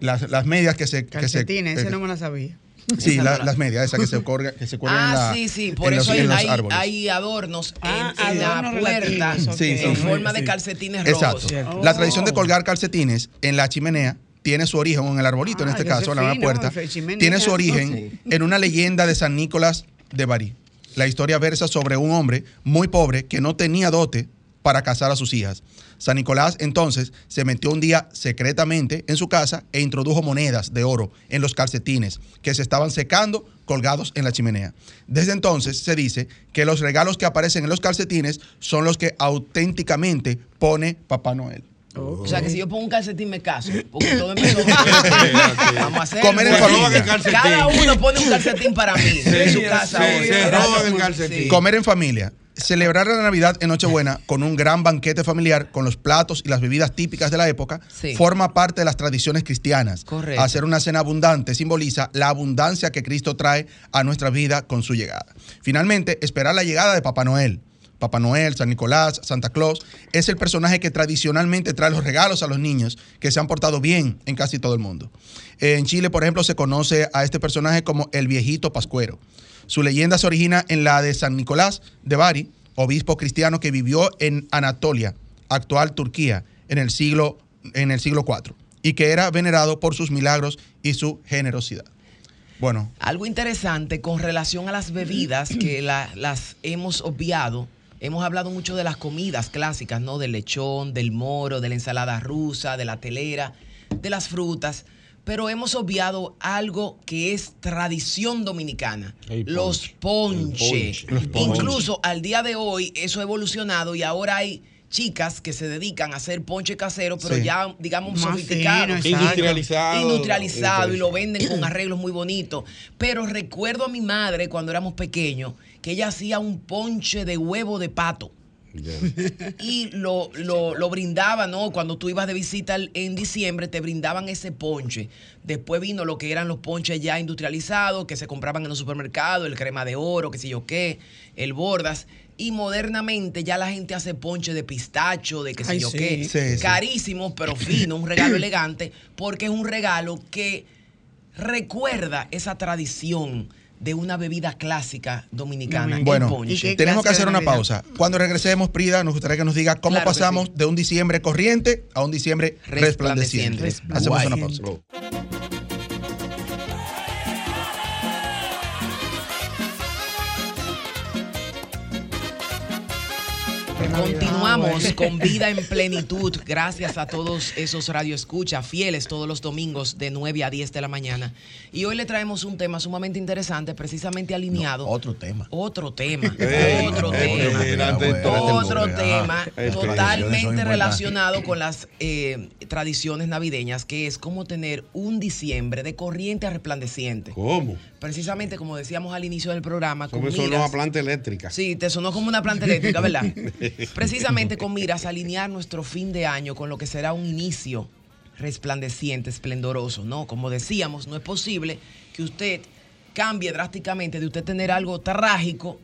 Las, medias que se... que se- Calcetines, ese no me la sabía. Sí, la- la- las medias, esas que se, colga- que se cuelgan en, Ah, la- sí, sí, por en eso los, hay, en hay- árboles. hay adornos en, Ah, en la adornos puerta relativos, Sí, en sí. forma de calcetines rojos. Exacto. La tradición de colgar calcetines en la chimenea tiene su origen, o en el arbolito en Ah, este yo soy caso, en la fino, puerta, tiene su origen en una leyenda de San Nicolás de Bari. La historia versa sobre un hombre muy pobre que no tenía dote para casar a sus hijas. San Nicolás entonces se metió un día secretamente en su casa e introdujo monedas de oro en los calcetines que se estaban secando colgados en la chimenea. Desde entonces se dice que los regalos que aparecen en los calcetines son los que auténticamente pone Papá Noel. O sea que si yo pongo un calcetín me caso. Porque todo empezó. Vamos a hacer. Comer en Se roban familia. el calcetín. Cada uno pone un calcetín para mí en su casa. sí, hoy. se roban el calcetín. sí. Comer en familia. Celebrar la Navidad en Nochebuena con un gran banquete familiar con los platos y las bebidas típicas de la época Sí. forma parte de las tradiciones cristianas. Correcto. Hacer una cena abundante simboliza la abundancia que Cristo trae a nuestra vida con su llegada. Finalmente, esperar la llegada de Papá Noel. Papá Noel, San Nicolás, Santa Claus, es el personaje que tradicionalmente trae los regalos a los niños que se han portado bien en casi todo el mundo. En Chile, por ejemplo, se conoce a este personaje como el viejito pascuero. Su leyenda se origina en la de San Nicolás de Bari, obispo cristiano que vivió en Anatolia, actual Turquía, en el siglo, en el siglo IV, y que era venerado por sus milagros y su generosidad. Bueno, Algo interesante con relación a las bebidas que la- las hemos obviado. Hemos hablado mucho de las comidas clásicas, ¿no? Del lechón, del moro, de la ensalada rusa, de la telera, de las frutas. Pero hemos obviado algo que es tradición dominicana. Los ponches. ponche. Incluso al día de hoy eso ha evolucionado y ahora hay chicas que se dedican a hacer ponche casero, pero Sí. ya, digamos, Más sofisticados. Industrializado. Industrializado y lo venden con arreglos muy bonitos. Pero recuerdo a mi madre cuando éramos pequeños que ella hacía un ponche de huevo de pato. Y lo, lo, lo brindaba, ¿no? Cuando tú ibas de visita en diciembre, te brindaban ese ponche. Después vino lo que eran los ponches ya industrializados, que se compraban en los supermercados, el crema de oro, qué sé yo qué, el bordas. Y modernamente ya la gente hace ponche de pistacho, de qué sé Ay, yo sí. qué. Sí, sí. Carísimo, pero fino, un regalo elegante, porque es un regalo que recuerda esa tradición de una bebida clásica dominicana, el bueno, ponche. ¿Y qué tenemos que hacer una pausa. Cuando regresemos, Prida, nos gustaría que nos diga cómo Claro pasamos sí. de un diciembre corriente a un diciembre resplandeciente. Resplandeciente. Hacemos una pausa. Continuamos con Vida en Plenitud. Gracias a todos esos radioescuchas fieles todos los domingos de 9 a 10 de la mañana. Y hoy le traemos un tema sumamente interesante, precisamente alineado. Otro tema. Otro tema. Ey, otro ey, tema. Otro tema totalmente relacionado con las eh, tradiciones navideñas, que es cómo tener un diciembre de corriente a resplandeciente. ¿Cómo? Precisamente como decíamos al inicio del programa, Como no miras- a planta eléctrica. Sí, te sonó como una planta eléctrica, ¿verdad? Precisamente con miras a alinear nuestro fin de año con lo que será un inicio resplandeciente, esplendoroso, ¿no? Como decíamos, no es posible que usted cambie drásticamente de usted tener algo trágico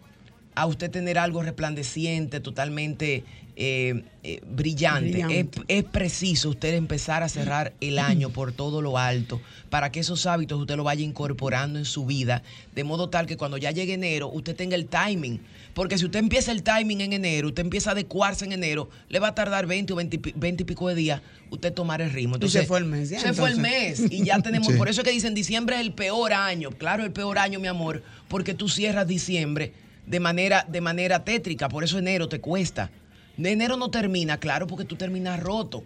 a usted tener algo resplandeciente, totalmente eh, eh, brillante. Brillante. Es, es preciso usted empezar a cerrar el año por todo lo alto para que esos hábitos usted lo vaya incorporando en su vida, de modo tal que cuando ya llegue enero usted tenga el timing. Porque si usted empieza el timing en enero, usted empieza a adecuarse en enero, le va a tardar 20 o 20, y pi- 20 y pico de días usted tomar el ritmo. Y se fue el mes, ya, Se fue el entonces. mes y ya tenemos, Sí. por eso es que dicen diciembre es el peor año. Claro, el peor año, mi amor, porque tú cierras diciembre de manera, de manera tétrica, por eso enero te cuesta. De enero no termina, claro, porque tú terminas roto.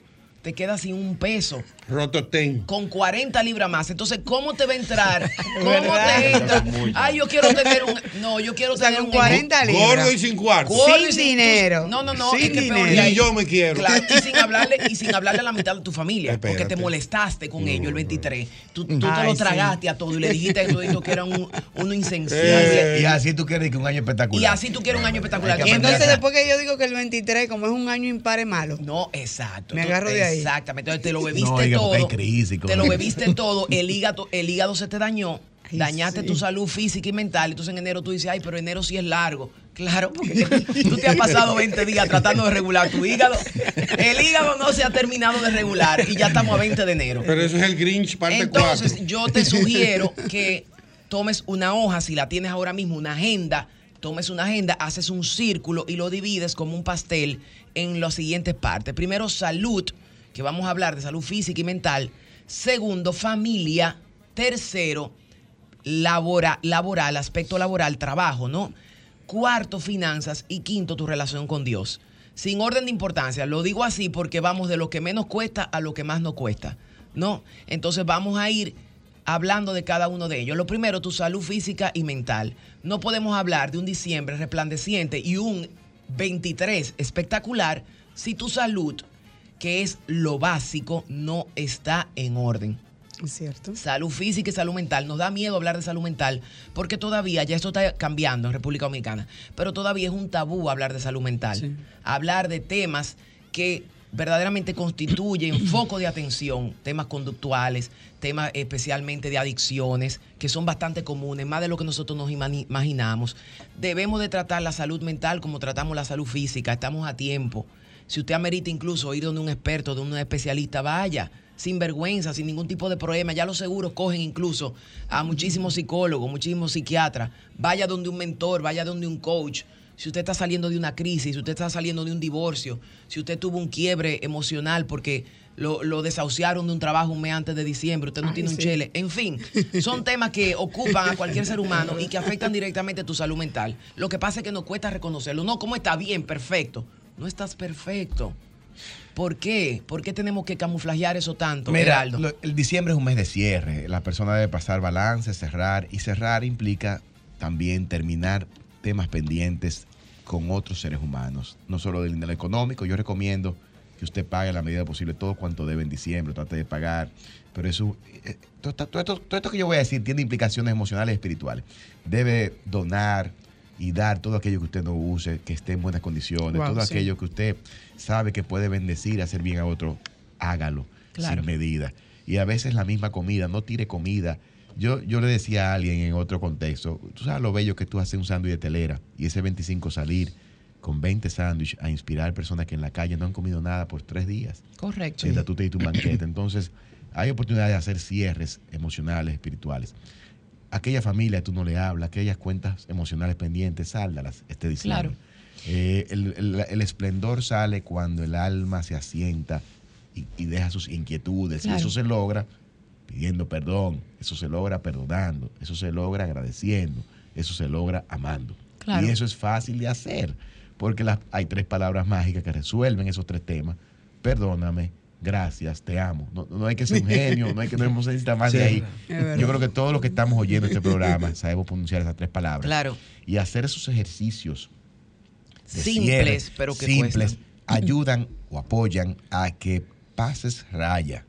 Te quedas sin un peso, Rototén. con 40 libras más. Entonces, ¿cómo te va a entrar? ¿Cómo ¿Verdad? te entra? Ay, yo quiero tener un. No, yo quiero O sea, tener un. 40 libras. Gordo y sin cuarto. Gordo Sin dinero. No, no, no. Sin es que peor ahí. Y yo me quiero. Claro, y sin hablarle, y sin hablarle a la mitad de tu familia. Porque te molestaste con ellos el 23. Tú, tú te lo sí. tragaste a todo y le dijiste a todito que eran un, uno insensible. Eh. Y así tú quieres que un año espectacular. Y así tú quieres un año espectacular. Y entonces después que yo digo que el 23, como es un año impar es malo. No, exacto. Me Tú- agarro de ahí. Exactamente. Entonces te lo bebiste No, oiga, todo. crisis te lo bebiste todo. El hígado, el hígado se te dañó. Ay, dañaste sí. tu salud física y mental. Entonces en enero tú dices, ay, pero enero sí es largo. Claro, porque tú te has pasado 20 días tratando de regular tu hígado. El hígado no se ha terminado de regular y ya estamos a 20 de enero. Pero eso es el Grinch parte 4. Entonces, yo te sugiero que tomes una hoja, si la tienes ahora mismo, una agenda, tomes una agenda, haces un círculo y lo divides como un pastel en las siguientes partes. Primero, salud, que vamos a hablar de salud física y mental. Segundo, familia. Tercero, labora- laboral, aspecto laboral, trabajo, ¿no? Cuarto, finanzas. Y quinto, tu relación con Dios. Sin orden de importancia. Lo digo así porque vamos de lo que menos cuesta a lo que más nos cuesta, ¿no? Entonces vamos a ir hablando de cada uno de ellos. Lo primero, tu salud física y mental. No podemos hablar de un diciembre resplandeciente y un 23 espectacular si tu salud, que es lo básico, no está en orden. Es cierto. Salud física y salud mental. Nos da miedo hablar de salud mental porque todavía, ya esto está cambiando en República Dominicana, pero todavía es un tabú hablar de salud mental. Hablar de temas que verdaderamente constituyen foco de atención, temas conductuales, temas especialmente de adicciones, que son bastante comunes, más de lo que nosotros nos imaginamos. Debemos de tratar la salud mental como tratamos la salud física, estamos a tiempo. Si usted amerita incluso ir donde un experto, de un especialista, vaya, sin vergüenza, sin ningún tipo de problema. Ya los seguros cogen incluso a muchísimos psicólogos, muchísimos psiquiatras. Vaya donde un mentor, vaya donde un coach. Si usted está saliendo de una crisis, si usted está saliendo de un divorcio, si usted tuvo un quiebre emocional porque lo, lo desahuciaron de un trabajo un mes antes de diciembre, usted no Ay, tiene un chele. En fin, son temas que ocupan a cualquier ser humano y que afectan directamente tu salud mental. Lo que pasa es que nos cuesta reconocerlo. No, ¿cómo está? Bien, perfecto. No estás perfecto. ¿Por qué? ¿Por qué tenemos que camuflajear eso tanto, Mira, lo- el diciembre es un mes de cierre. La persona debe pasar balance, cerrar. Y cerrar implica también terminar temas pendientes con otros seres humanos. No solo del económico. Yo recomiendo que usted pague a la medida posible todo cuanto debe en diciembre. Trate de pagar. Pero eso, eh, todo, todo esto que yo voy a decir tiene implicaciones emocionales y espirituales. Debe donar y dar todo aquello que usted no use, que esté en buenas condiciones, Wow, todo sí. aquello que usted sabe que puede bendecir, hacer bien a otro, hágalo Claro. sin medida. Y a veces la misma comida, no tire comida. Yo, yo le decía a alguien en otro contexto, tú sabes lo bello que tú haces un sándwich de telera y ese 25 salir con 20 sándwiches a inspirar personas que en la calle no han comido nada por tres días. Correcto. Tú te diste un banquete. Entonces, hay oportunidad de hacer cierres emocionales, espirituales. Aquella familia tú no le hablas, aquellas cuentas emocionales pendientes, sáldalas este diciembre. Claro. Eh, el, el- el esplendor sale cuando el alma se asienta y, y deja sus inquietudes. Claro. Y eso se logra pidiendo perdón, eso se logra perdonando, eso se logra agradeciendo, eso se logra amando. Claro. Y eso es fácil de hacer, porque las- hay tres palabras mágicas que resuelven esos tres temas. Perdóname, gracias, te amo. No, no hay que ser un genio, no hay que no necesita más de ahí. Yo creo que todos los que estamos oyendo este programa sabemos pronunciar esas tres palabras. Claro. Y hacer esos ejercicios Simples, cierre, pero que simples, cuestan. ayudan o apoyan a que pases raya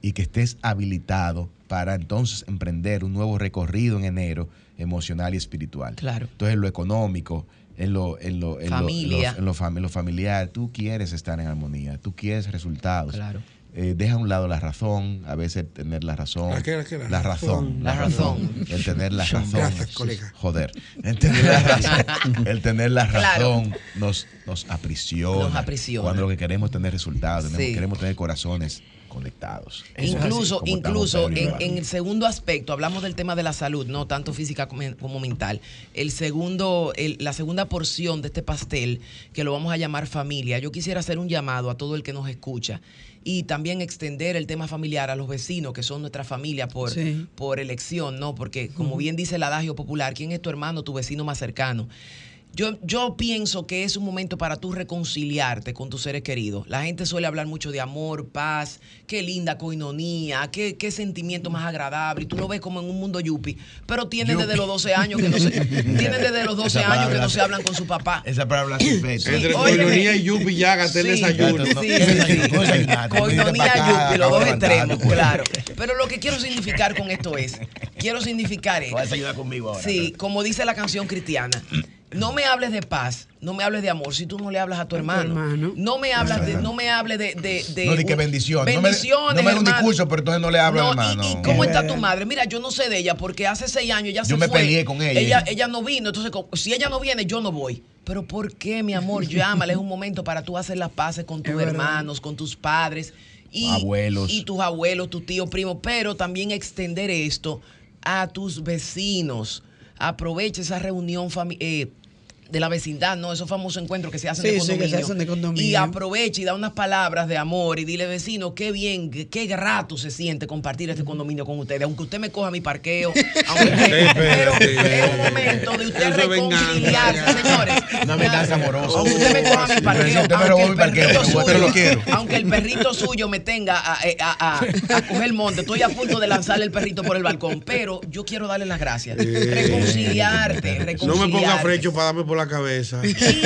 y que estés habilitado para entonces emprender un nuevo recorrido en enero emocional y espiritual. Claro. Entonces, en lo económico, en lo, en lo, en lo- Familia. en lo- en lo fam- en lo familiar, tú quieres estar en armonía, tú quieres resultados. Claro. Eh, deja a un lado la razón, a veces tener la razón. ¿La qué, la qué? La La razón. La razón. El tener la razón. Gracias, colega. Joder. El tener la razón, el tener la Claro. razón nos, nos aprisiona. Nos aprisiona. Cuando lo que queremos es tener resultados, Sí. queremos tener corazones conectados. Eso Incluso, incluso en, el segundo aspecto, hablamos del tema de la salud, no tanto física como, como mental. El segundo, el- la segunda porción de este pastel, que lo vamos a llamar familia, yo quisiera hacer un llamado a todo el que nos escucha y también extender el tema familiar a los vecinos, que son nuestra familia por, Sí. por elección, ¿no? Porque como bien dice el adagio popular, ¿quién es tu hermano, tu vecino más cercano? Yo, yo pienso que es un momento para tú reconciliarte con tus seres queridos. La gente suele hablar mucho de amor, paz, qué linda coinonía, qué, qué sentimiento más agradable. Y tú lo ves como en un mundo yuppie. Pero tienen desde los 12 años que no se, tienen desde los 12 Esa años que no se- hablan con su papá. Esa palabra fecha. Entre coinonía y yupi ya gasté el Sí. desayuno. Sí, ¿qué sí, sí. Coinonía acá, yuppie, los dos extremos, claro. Pero lo que quiero significar con esto es, quiero significar es, Vas a desayunar conmigo ahora. Sí, como dice la canción cristiana. No me hables de paz, no me hables de amor si tú no le hablas a tu hermano. hermano. No me hablas de, no me hables de, de, de- No di que bendición. No me- Bendiciones, no me un discurso, pero entonces no le hablo al No, y- hermano. Y, cómo Es está tu madre? Mira, yo no sé de ella porque hace seis años ya se Yo me fue. peleé con ella. Ella, ella no vino, entonces si ella no viene, yo no voy. Pero ¿por qué, mi amor? Llámale, es un momento para tú hacer las paces con tus Es verdad. hermanos, con tus padres y Abuelos. y tus abuelos, tus tíos, primos, pero también extender esto a tus vecinos. Aprovecha esa reunión familiar. De la vecindad, ¿no? Esos famosos encuentros que se hacen Sí, de sí, que se condominio. hacen de condominio. Y aprovecha y da unas palabras de amor y dile, vecino, qué bien, qué, qué grato se siente compartir este condominio con ustedes. Aunque usted me coja mi parqueo, aunque pero es un momento de usted reconciliarse, señores. Una venganza amorosa. Aunque usted me coja mi parqueo, aunque el perrito suyo, aunque el perrito suyo me tenga a, a- a- a- a coger monte, estoy a punto de lanzarle el perrito por el balcón, pero yo quiero darle las gracias. Reconciliarte, reconciliarte. No me ponga frecho para darme por la cabeza.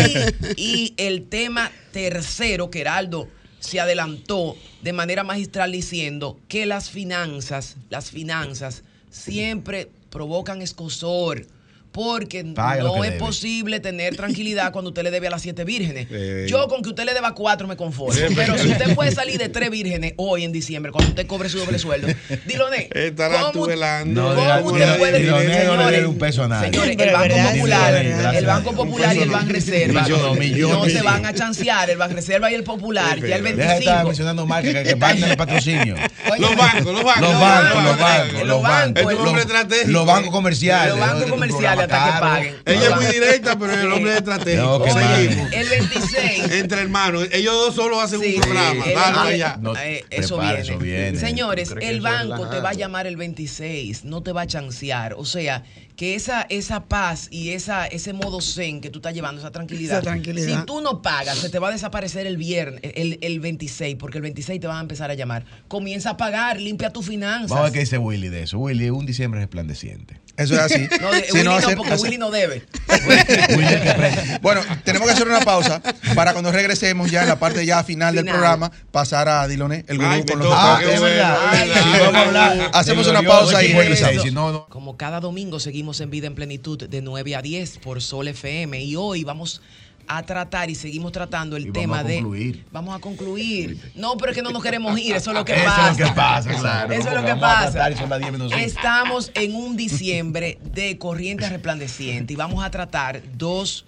Y el tema tercero, que Heraldo se adelantó de manera magistral diciendo que las finanzas, las finanzas siempre provocan escosor. Porque Paga no es debe. posible tener tranquilidad cuando usted le debe a las siete vírgenes. Eh. Yo con que usted le deba cuatro me conformo. Pero si usted puede salir de tres vírgenes hoy en diciembre, cuando usted cobre su doble sueldo, Diloné, Estarás tú velando. ¿Cómo usted puede no le debe un peso a nadie. Señores, el Banco Popular, el Banco Popular y el Banco Reserva no se van a chancear, el Banco Reserva y el Popular, ya el Deja de estar 25. mencionando marcas que, van el patrocinio. Los bancos, los bancos. Los bancos, los bancos, los bancos, bancos comerciales. Los bancos comerciales hasta que paguen. Ella es muy directa, pero el hombre es estratégico. No, que Seguimos. El 26. Entre hermanos, ellos dos solo hacen Sí, un programa. el- Dale el- allá. No, eh, eso, prepara, viene. eso viene. Señores, ¿Tú crees que el banco te va a llamar el 26, no te va a chancear. O sea, que esa, esa paz y esa, ese modo zen que tú estás llevando, esa tranquilidad, Esa tranquilidad. si tú no pagas, se te va a desaparecer el viernes, el, el 26, porque el 26 te van a empezar a llamar. Comienza a pagar, limpia tus finanzas. Vamos a ver qué dice Willy de eso. Willy, un diciembre resplandeciente. Eso es así. No, de- Si Willy no, hacer- porque hacer- Willy no debe. Bueno, tenemos que hacer una pausa para cuando regresemos ya en la parte ya final, del programa, pasar a Diloné, el Ay, con los Ah, es verdad. Hacemos una pausa y regresamos. Como cada domingo seguimos en Vida en Plenitud de 9 a 10 por Sol FM y hoy vamos a tratar y seguimos tratando el Y vamos tema a de concluir. vamos a concluir. No, pero es que no nos queremos ir, eso es lo que Eso pasa. es lo que pasa, claro. Eso es lo que vamos a pasa. tratar y son las 10 menos cinco. Estamos en un diciembre de corriente resplandeciente y vamos a tratar dos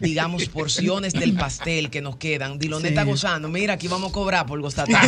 digamos, porciones del pastel que nos quedan. Diloné está gozando. Mira, aquí vamos a cobrar por gozar.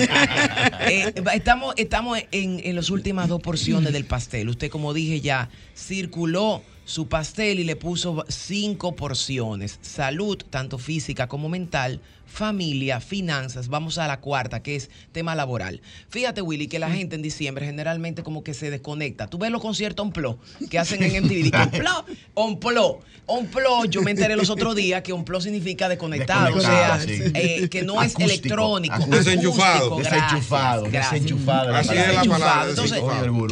Eh, estamos estamos en, en las últimas dos porciones del pastel. Usted, como dije ya, circuló su pastel y le puso cinco porciones. Salud, tanto física como mental, familia, finanzas. Vamos a la cuarta, que es tema laboral. Fíjate, Willy, que la gente en diciembre generalmente como que se desconecta. Tú ves los conciertos on-plo que hacen en MTV. on-plo, on-plo, on-plo. Yo me enteré los otros días que on-plo significa desconectado. O sea, sí. eh, que no es electrónico. acústico. Desenchufado. acústico, Desenchufado, gracias, gracias. desenchufado. Así es la palabra, Entonces,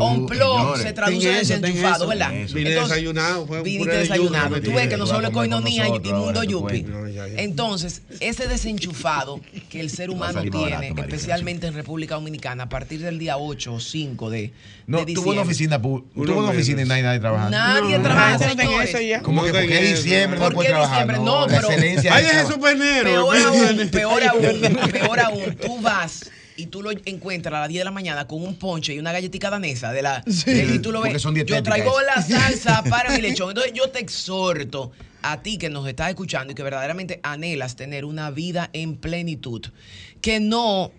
on-plo se traduce en desenchufado, eso. ¿verdad? Eso. Desayunado, fue un viniste desayunado. Tú ves que no solo coinonía y mundo yupi. Entonces, ese desenchufado que el ser humano tiene, especialmente en República Dominicana, a partir del día 8 o 5 de, No, de tuvo una oficina, tuvo una oficina y nadie, nadie trabajando. Nadie No, trabaja, no, no, señores. ¿Cómo que No por qué tenía diciembre no ¿Por puede qué trabajar? diciembre? No, pero-. Ay, del deja eso trabajo. para enero. Peor aún, peor aún, peor aún, tú vas y tú lo encuentras a las 10 de la mañana con un ponche y una galletita danesa de la de- y tú lo ves. son Yo traigo la salsa para mi lechón. Entonces yo te exhorto a ti que nos estás escuchando y que verdaderamente anhelas tener una vida en plenitud, que no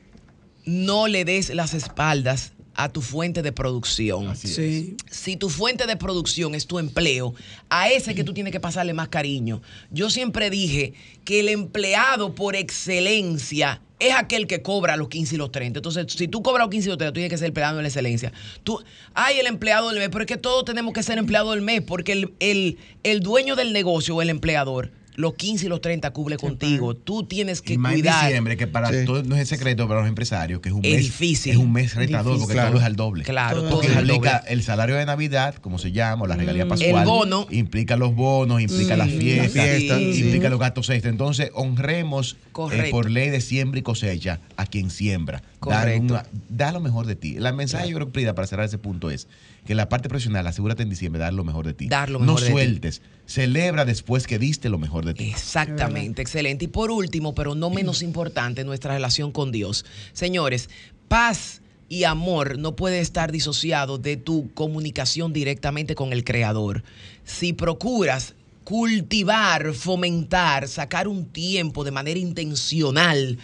no le des las espaldas a tu fuente de producción. Así es. Sí. Si tu fuente de producción es tu empleo, a ese que tú tienes que pasarle más cariño. Yo siempre dije que el empleado por excelencia es aquel que cobra los 15 y los 30. Entonces, si tú cobras los 15 y los 30, tú tienes que ser empleado de la excelencia. Tú, ay, el empleado del mes, pero es que todos tenemos que ser empleado del mes, porque el, el, el dueño del negocio o el empleador, los 15 y los 30 cubre contigo. Tú tienes que Y más en cuidar. diciembre, que para Sí. todos no es secreto para los empresarios, que es un Es mes difícil. Es un mes retador, Difícil. porque Claro. todo es al doble. Claro, Todo Porque es al implica doble. el salario de Navidad, como se llama, o la regalía pascual. El bono. Implica los bonos, implica las fiestas, fiestas, sí. implica los gastos extra. Entonces, honremos eh, por ley de siembra y cosecha a quien siembra. Dar Correcto. una- da lo mejor de ti. La mensaje, yo creo, Prida, para cerrar ese punto es que la parte profesional, asegúrate en diciembre dar lo mejor de ti. Dar lo mejor no de ti. sueltes. Celebra después que diste lo mejor de ti. Exactamente, excelente. Y por último, pero no menos importante, nuestra relación con Dios. Señores, paz y amor no puede estar disociado de tu comunicación directamente con el Creador. Si procuras cultivar, fomentar, sacar un tiempo de manera intencional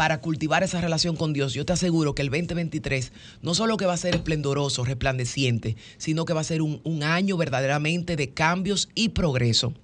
para cultivar esa relación con Dios, yo te aseguro que el 2023 no solo que va a ser esplendoroso, resplandeciente, sino que va a ser un, un año verdaderamente de cambios y progreso.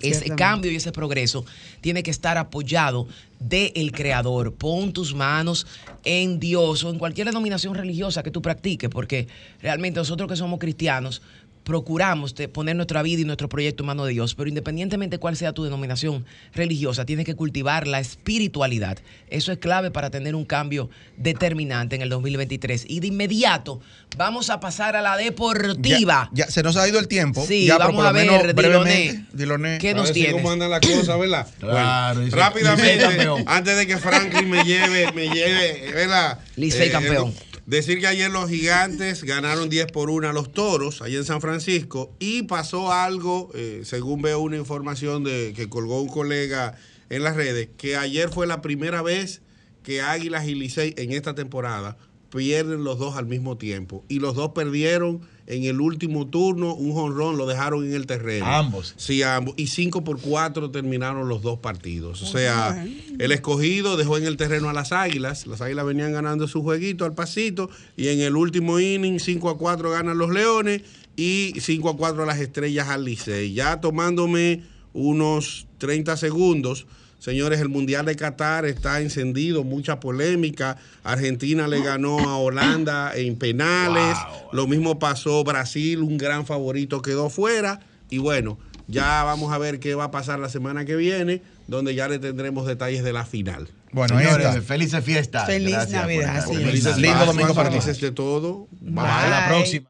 Ese cambio y ese progreso tiene que estar apoyado del Creador. Pon tus manos en Dios o en cualquier denominación religiosa que tú practiques, porque realmente nosotros que somos cristianos procuramos de poner nuestra vida y nuestro proyecto en manos de Dios, pero independientemente cuál sea tu denominación religiosa, tienes que cultivar la espiritualidad. Eso es clave para tener un cambio determinante en el 2023. Y de inmediato vamos a pasar a la deportiva. Ya, ya se nos ha ido el tiempo. Sí, ya, vamos a ver, Diloné. ¿Qué nos si tienes? cómo andan las cosas, ¿verdad? Claro, Bueno, rápidamente, antes de que Franklin me lleve, me lleve, ¿verdad? Licey Eh, campeón. eh, Decir que ayer los gigantes ganaron 10 por 1 a los toros, allá en San Francisco, y pasó algo, eh, según veo una información de, que colgó un colega en las redes, que ayer fue la primera vez que Águilas y Licey en esta temporada pierden los dos al mismo tiempo. Y los dos perdieron en el último turno, un jonrón lo dejaron en el terreno. Ambos. Sí, ambos. Y 5 por 4 terminaron los dos partidos. O sea, el escogido dejó en el terreno a las águilas. Las águilas venían ganando su jueguito al pasito. Y en el último inning, 5 a 4 ganan los leones. Y 5 a 4 las estrellas al Licey. Ya tomándome unos 30 segundos. Señores, el Mundial de Qatar está encendido, mucha polémica. Argentina le ganó a Holanda en penales. Lo mismo pasó Brasil, un gran favorito quedó fuera. Y bueno, ya vamos a ver qué va a pasar la semana que viene, donde ya le tendremos detalles de la final. Bueno, Señores, felices fiestas. Feliz Gracias Navidad, sí. Felices Lindo domingo para ti. Felices de todo. Hasta la próxima.